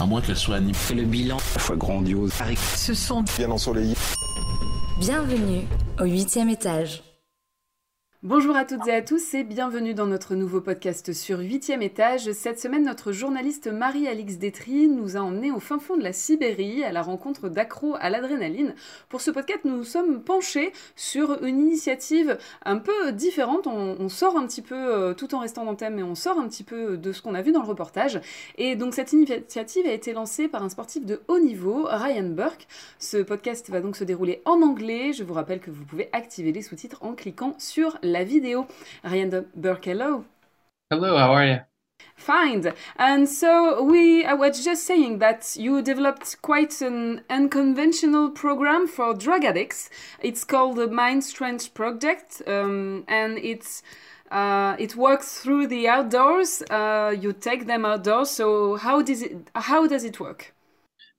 À moins qu'elle soit animée. Le bilan, la fois grandiose. Ce sont bien ensoleillés. Bienvenue au huitième étage. Bonjour à toutes et à tous et bienvenue dans notre nouveau podcast sur 8e étage. Cette semaine, notre journaliste Marie-Alix Détry nous a emmenés au fin fond de la Sibérie à la rencontre d'accros à l'adrénaline. Pour ce podcast, nous nous sommes penchés sur une initiative un peu différente. On, sort un petit peu, euh, tout en restant dans le thème, mais on sort un petit peu de ce qu'on a vu dans le reportage. Et donc cette initiative a été lancée par un sportif de haut niveau, Ryan Burke. Ce podcast va donc se dérouler en anglais. Je vous rappelle que vous pouvez activer les sous-titres en cliquant sur la vidéo. Ryan Burke, hello. Hello, how are you? Fine. And so we, I was just saying that you developed quite an unconventional program for drug addicts. It's called the Mind Strength Project, um, and it's uh, it works through the outdoors. Uh, you take them outdoors. So how does it how does it work?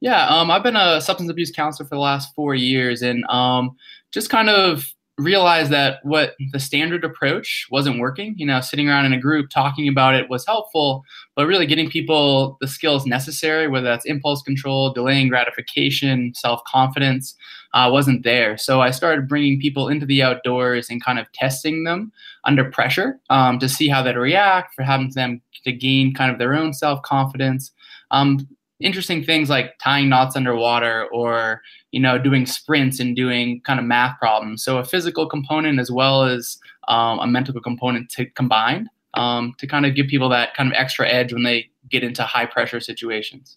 Yeah, um, I've been a substance abuse counselor for the last four years, and um, just kind of realized that what the standard approach wasn't working. You know, sitting around in a group talking about it was helpful, but really getting people the skills necessary, whether that's impulse control, delaying gratification, self confidence, uh, wasn't there. So I started bringing people into the outdoors and kind of testing them under pressure um, to see how they'd react, for having them to gain kind of their own self confidence. Um, interesting things like tying knots underwater or you know doing sprints and doing kind of math problems. So a physical component as well as um, a mental component to combine um, to kind of give people that kind of extra edge when they get into high pressure situations.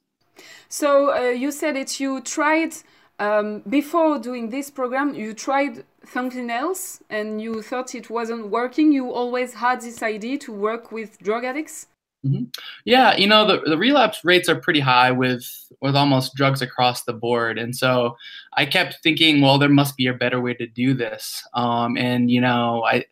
So uh, you said it you tried um, before doing this program you tried something else and you thought it wasn't working. You always had this idea to work with drug addicts Mm-hmm. Yeah, you know the, the relapse rates are pretty high with with almost drugs across the board, and so I kept thinking, well, there must be a better way to do this. Um, and you know, I,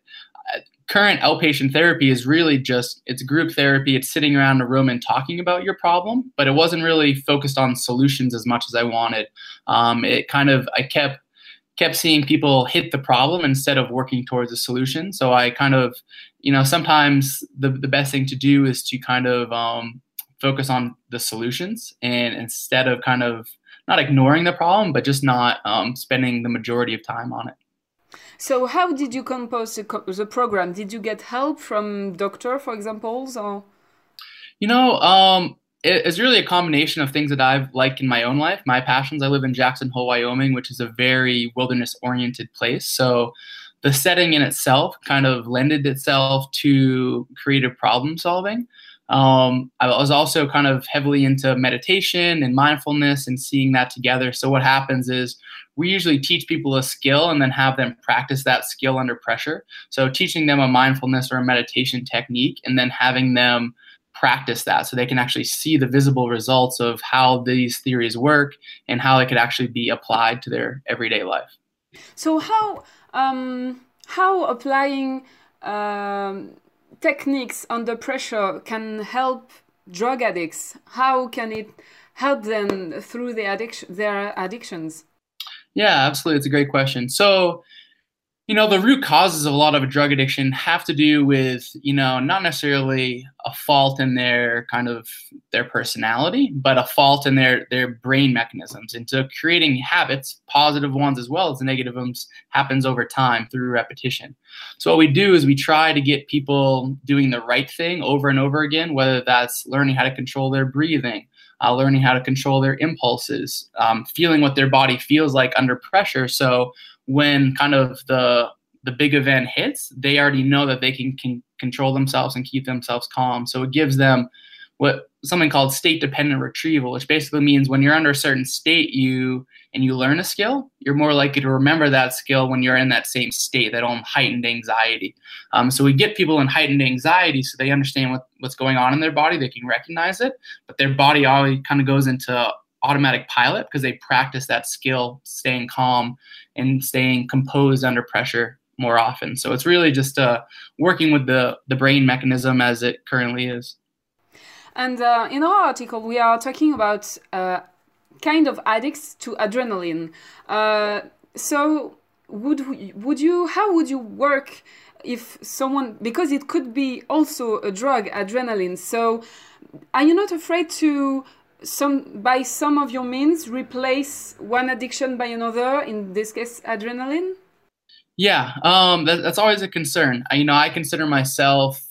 I current outpatient therapy is really just it's group therapy. It's sitting around a room and talking about your problem, but it wasn't really focused on solutions as much as I wanted. Um, it kind of I kept kept seeing people hit the problem instead of working towards a solution. So I kind of, you know, sometimes the, the best thing to do is to kind of um, focus on the solutions and instead of kind of not ignoring the problem, but just not um, spending the majority of time on it. So how did you compose the, the program? Did you get help from doctor, for example, or? You know, um, it's really a combination of things that I've liked in my own life. My passions. I live in Jackson Hole, Wyoming, which is a very wilderness-oriented place. So the setting in itself kind of lended itself to creative problem solving. Um, I was also kind of heavily into meditation and mindfulness and seeing that together. So what happens is we usually teach people a skill and then have them practice that skill under pressure. So teaching them a mindfulness or a meditation technique and then having them practice that so they can actually see the visible results of how these theories work and how it could actually be applied to their everyday life. So how um, how applying um, techniques under pressure can help drug addicts? How can it help them through the addiction, their addictions? Yeah, absolutely. It's a great question. So you know the root causes of a lot of drug addiction have to do with you know not necessarily a fault in their kind of their personality but a fault in their their brain mechanisms and so creating habits positive ones as well as negative ones happens over time through repetition so what we do is we try to get people doing the right thing over and over again whether that's learning how to control their breathing uh, learning how to control their impulses, um, feeling what their body feels like under pressure. So when kind of the the big event hits, they already know that they can, can control themselves and keep themselves calm. So it gives them what something called state dependent retrieval, which basically means when you're under a certain state, you and you learn a skill, you're more likely to remember that skill when you're in that same state, that own heightened anxiety. Um, so we get people in heightened anxiety so they understand what, what's going on in their body, they can recognize it, but their body always kind of goes into automatic pilot because they practice that skill, staying calm and staying composed under pressure more often. So it's really just uh, working with the, the brain mechanism as it currently is. And uh, in our article, we are talking about uh, kind of addicts to adrenaline. Uh, so would would you how would you work if someone because it could be also a drug adrenaline so are you not afraid to some by some of your means replace one addiction by another in this case adrenaline? Yeah um, that, that's always a concern. I, you know i consider myself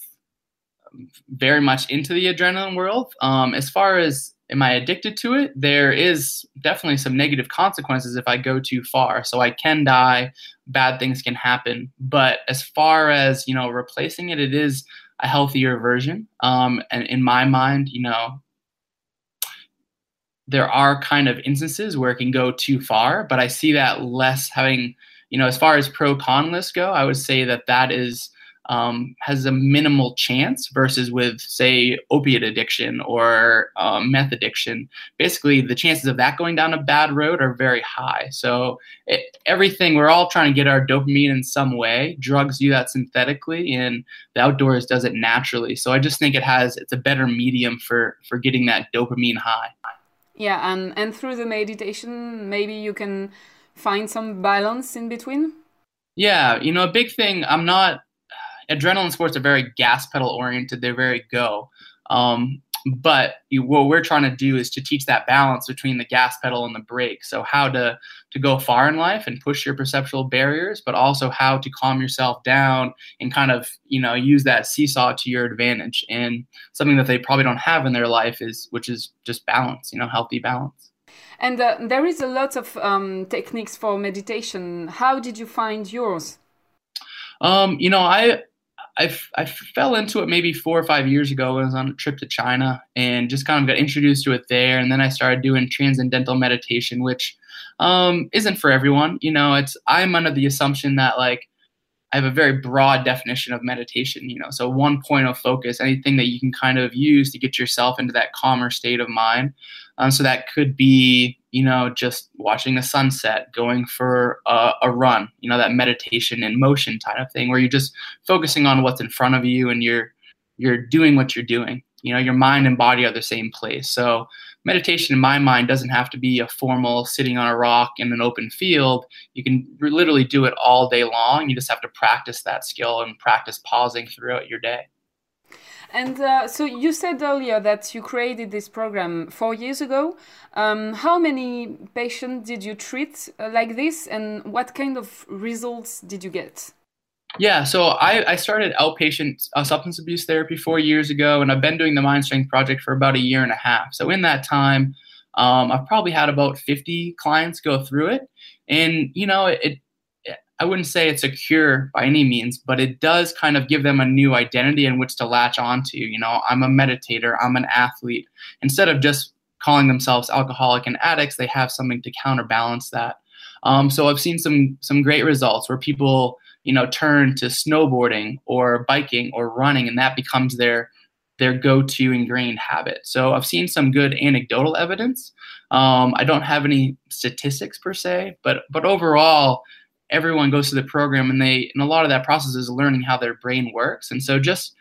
very much into the adrenaline world. Um, as far as am i addicted to it? There is definitely some negative consequences if i go too far. So i can die bad things can happen. But as far as you know replacing it it is a healthier version. Um, and in my mind you know there are kind of instances where it can go too far, but I see that less having, you know, as far as pro con lists go, I would say that that is um, has a minimal chance versus with say opiate addiction or um, meth addiction. Basically, the chances of that going down a bad road are very high. So it, everything we're all trying to get our dopamine in some way. Drugs do that synthetically, and the outdoors does it naturally. So I just think it has it's a better medium for for getting that dopamine high. Yeah, and and through the meditation, maybe you can find some balance in between. Yeah, you know, a big thing. I'm not. Adrenaline sports are very gas pedal oriented. They're very go. Um, but you, what we're trying to do is to teach that balance between the gas pedal and the brake so how to to go far in life and push your perceptual barriers but also how to calm yourself down and kind of you know use that seesaw to your advantage and something that they probably don't have in their life is which is just balance you know healthy balance and uh, there is a lot of um, techniques for meditation how did you find yours um, you know i I, I fell into it maybe four or five years ago. I was on a trip to China and just kind of got introduced to it there. And then I started doing transcendental meditation, which um, isn't for everyone. You know, it's I'm under the assumption that like I have a very broad definition of meditation. You know, so one point of focus, anything that you can kind of use to get yourself into that calmer state of mind. Um, so that could be, you know, just watching the sunset, going for a, a, run, you know, that meditation in motion type of thing, where you're just focusing on what's in front of you and you're you're doing what you're doing. You know, your mind and body are the same place. So meditation, in my mind, doesn't have to be a formal sitting on a rock in an open field. You can literally do it all day long. You just have to practice that skill and practice pausing throughout your day. And uh, so you said earlier that you created this program four years ago. Um, how many patients did you treat uh, like this, and what kind of results did you get? Yeah, so I, I started outpatient uh, substance abuse therapy four years ago, and I've been doing the Mind Strength Project for about a year and a half. So in that time, um, I've probably had about 50 clients go through it. And, you know, it, I wouldn't say it's a cure by any means, but it does kind of give them a new identity in which to latch onto. You know, I'm a meditator, I'm an athlete. Instead of just calling themselves alcoholic and addicts, they have something to counterbalance that. Um, so I've seen some some great results where people, you know, turn to snowboarding or biking or running, and that becomes their their go-to ingrained habit. So I've seen some good anecdotal evidence. Um, I don't have any statistics per se, but but overall, everyone goes through the program and they and a lot of that process is learning how their brain works and so just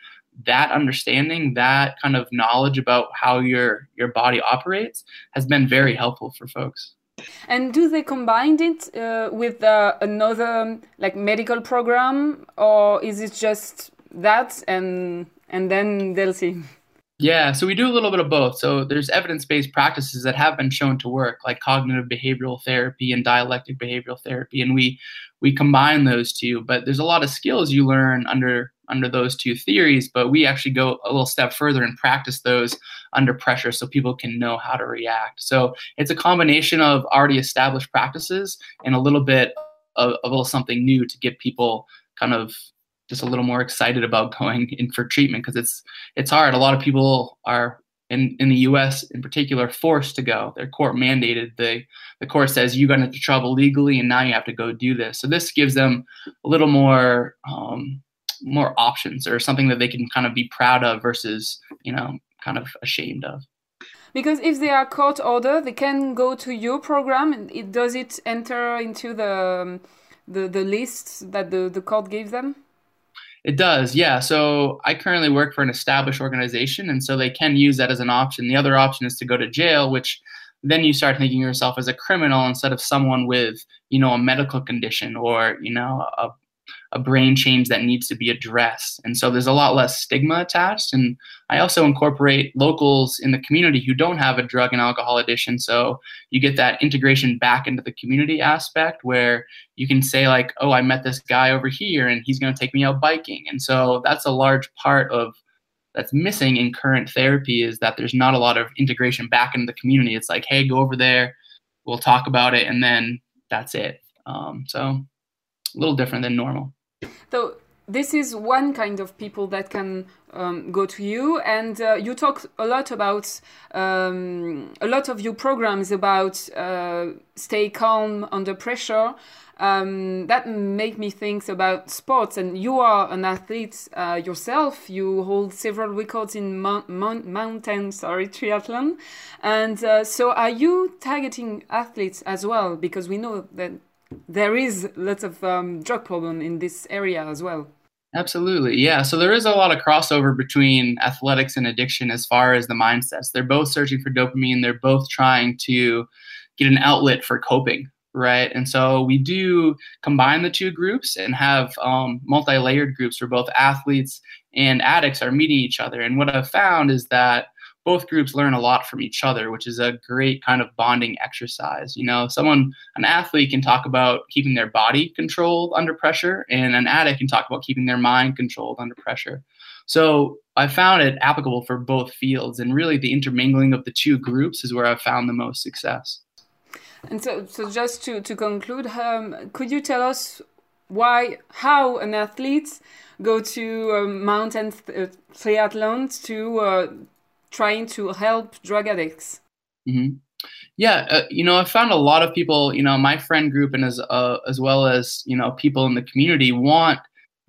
that understanding that kind of knowledge about how your your body operates has been very helpful for folks and do they combine it uh, with uh, another like medical program or is it just that and and then they'll see yeah, so we do a little bit of both. So there's evidence-based practices that have been shown to work, like cognitive behavioral therapy and dialectic behavioral therapy, and we we combine those two. But there's a lot of skills you learn under under those two theories, but we actually go a little step further and practice those under pressure so people can know how to react. So it's a combination of already established practices and a little bit of, of a little something new to get people kind of just a little more excited about going in for treatment because it's it's hard. A lot of people are in, in the U.S. in particular forced to go. They're court mandated. The the court says you got into trouble legally, and now you have to go do this. So this gives them a little more um, more options or something that they can kind of be proud of versus you know kind of ashamed of. Because if they are court order, they can go to your program. And it does it enter into the um, the the list that the the court gave them. It does, yeah. So I currently work for an established organization, and so they can use that as an option. The other option is to go to jail, which then you start thinking of yourself as a criminal instead of someone with, you know, a medical condition or, you know, a, a brain change that needs to be addressed. And so there's a lot less stigma attached. And I also incorporate locals in the community who don't have a drug and alcohol addiction. So you get that integration back into the community aspect where you can say, like, oh, I met this guy over here and he's going to take me out biking. And so that's a large part of that's missing in current therapy is that there's not a lot of integration back into the community. It's like, hey, go over there, we'll talk about it, and then that's it. Um, so a little different than normal. So this is one kind of people that can um, go to you, and uh, you talk a lot about um, a lot of your programs about uh, stay calm under pressure. Um, that make me think about sports, and you are an athlete uh, yourself. You hold several records in mountain, sorry, triathlon, and uh, so are you targeting athletes as well? Because we know that there is lots of um, drug problem in this area as well. Absolutely. Yeah. So there is a lot of crossover between athletics and addiction as far as the mindsets. They're both searching for dopamine, they're both trying to get an outlet for coping. Right. And so we do combine the two groups and have um, multi layered groups where both athletes and addicts are meeting each other. And what I've found is that both groups learn a lot from each other, which is a great kind of bonding exercise. You know, someone, an athlete can talk about keeping their body controlled under pressure, and an addict can talk about keeping their mind controlled under pressure. So I found it applicable for both fields, and really the intermingling of the two groups is where I've found the most success. And so, so just to, to conclude, um, could you tell us why, how an athlete go to um, mountain th- triathlons to uh, trying to help drug addicts? Mm-hmm. Yeah, uh, you know, I found a lot of people, you know, my friend group and as uh, as well as you know people in the community want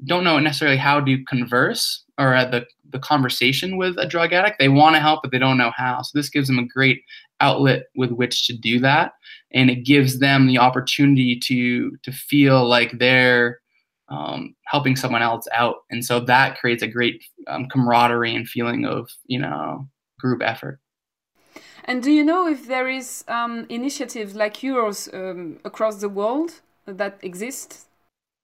don't know necessarily how to converse or uh, the the conversation with a drug addict. They want to help, but they don't know how. So this gives them a great outlet with which to do that, and it gives them the opportunity to to feel like they're um, helping someone else out, and so that creates a great um, camaraderie and feeling of you know group effort. And do you know if there is um, initiatives like yours um, across the world that exist?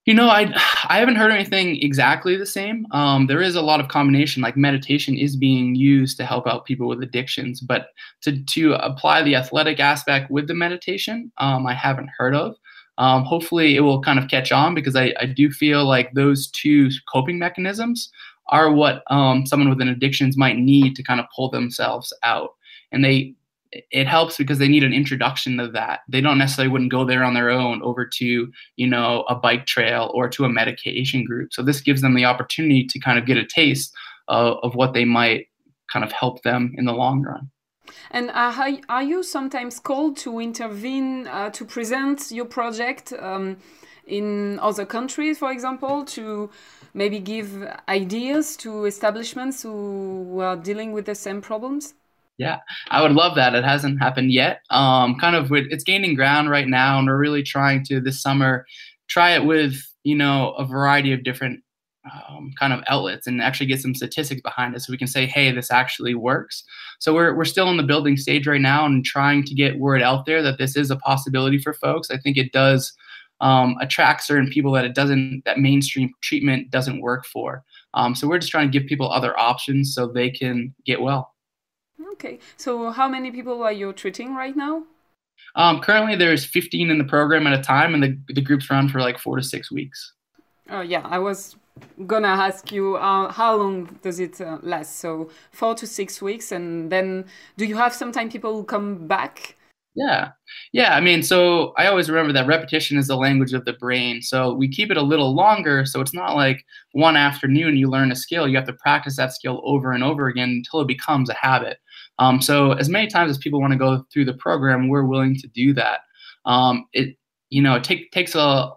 You know, I I haven't heard anything exactly the same. Um, there is a lot of combination, like meditation is being used to help out people with addictions, but to to apply the athletic aspect with the meditation, um, I haven't heard of. Um, hopefully, it will kind of catch on because I, I do feel like those two coping mechanisms are what um, someone with an addictions might need to kind of pull themselves out. And they it helps because they need an introduction to that. They don't necessarily wouldn't go there on their own over to, you know, a bike trail or to a meditation group. So this gives them the opportunity to kind of get a taste of, of what they might kind of help them in the long run. And uh, are you sometimes called to intervene uh, to present your project um, in other countries, for example, to maybe give ideas to establishments who are dealing with the same problems? Yeah, I would love that. It hasn't happened yet. Um, kind of, with, it's gaining ground right now, and we're really trying to this summer try it with you know a variety of different um, kind of outlets and actually get some statistics behind it, so we can say, hey, this actually works. So we're we're still in the building stage right now and trying to get word out there that this is a possibility for folks. I think it does um, attract certain people that it doesn't that mainstream treatment doesn't work for. Um, so we're just trying to give people other options so they can get well. Okay. So how many people are you treating right now? Um, currently, there's 15 in the program at a time, and the the groups run for like four to six weeks. Oh yeah, I was gonna ask you uh, how long does it uh, last? So four to six weeks, and then do you have sometimes people who come back? Yeah. Yeah. I mean, so I always remember that repetition is the language of the brain. So we keep it a little longer. So it's not like one afternoon you learn a skill. You have to practice that skill over and over again until it becomes a habit. Um, so as many times as people want to go through the program, we're willing to do that. Um, it, you know, it take, takes a,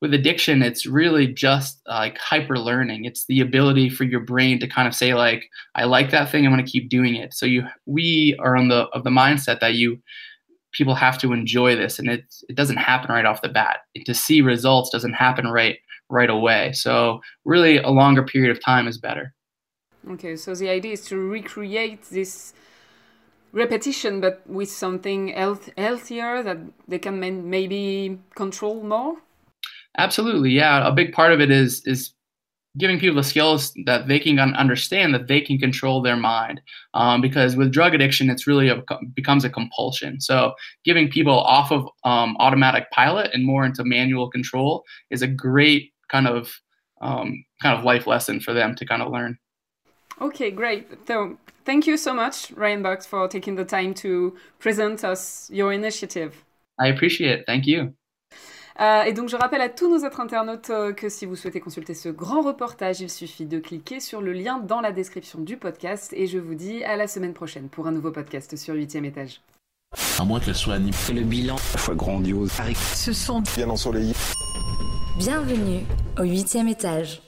with addiction, it's really just uh, like hyper learning. It's the ability for your brain to kind of say like, I like that thing. I'm going to keep doing it. So you, we are on the, of the mindset that you, people have to enjoy this and it it doesn't happen right off the bat. To see results doesn't happen right right away. So really a longer period of time is better. Okay so the idea is to recreate this repetition but with something health, healthier that they can maybe control more? Absolutely, yeah. A big part of it is is giving people the skills that they can understand that they can control their mind. Um, because with drug addiction it's really a, becomes a compulsion. So giving people off of um, automatic pilot and more into manual control is a great kind of um, kind of life lesson for them to kind of learn. Okay great. So thank you so much Ryan Burke for taking the time to present us your initiative. I appreciate it. Thank you Euh, et donc je rappelle à tous nos autres internautes euh, que si vous souhaitez consulter ce grand reportage, il suffit de cliquer sur le lien dans la description du podcast et je vous dis à la semaine prochaine pour un nouveau podcast sur 8ème étage. À moins qu'elle soit animée. Le bilan. La fois grandiose. Ce sont bien ensoleillé. Bienvenue au 8ème étage.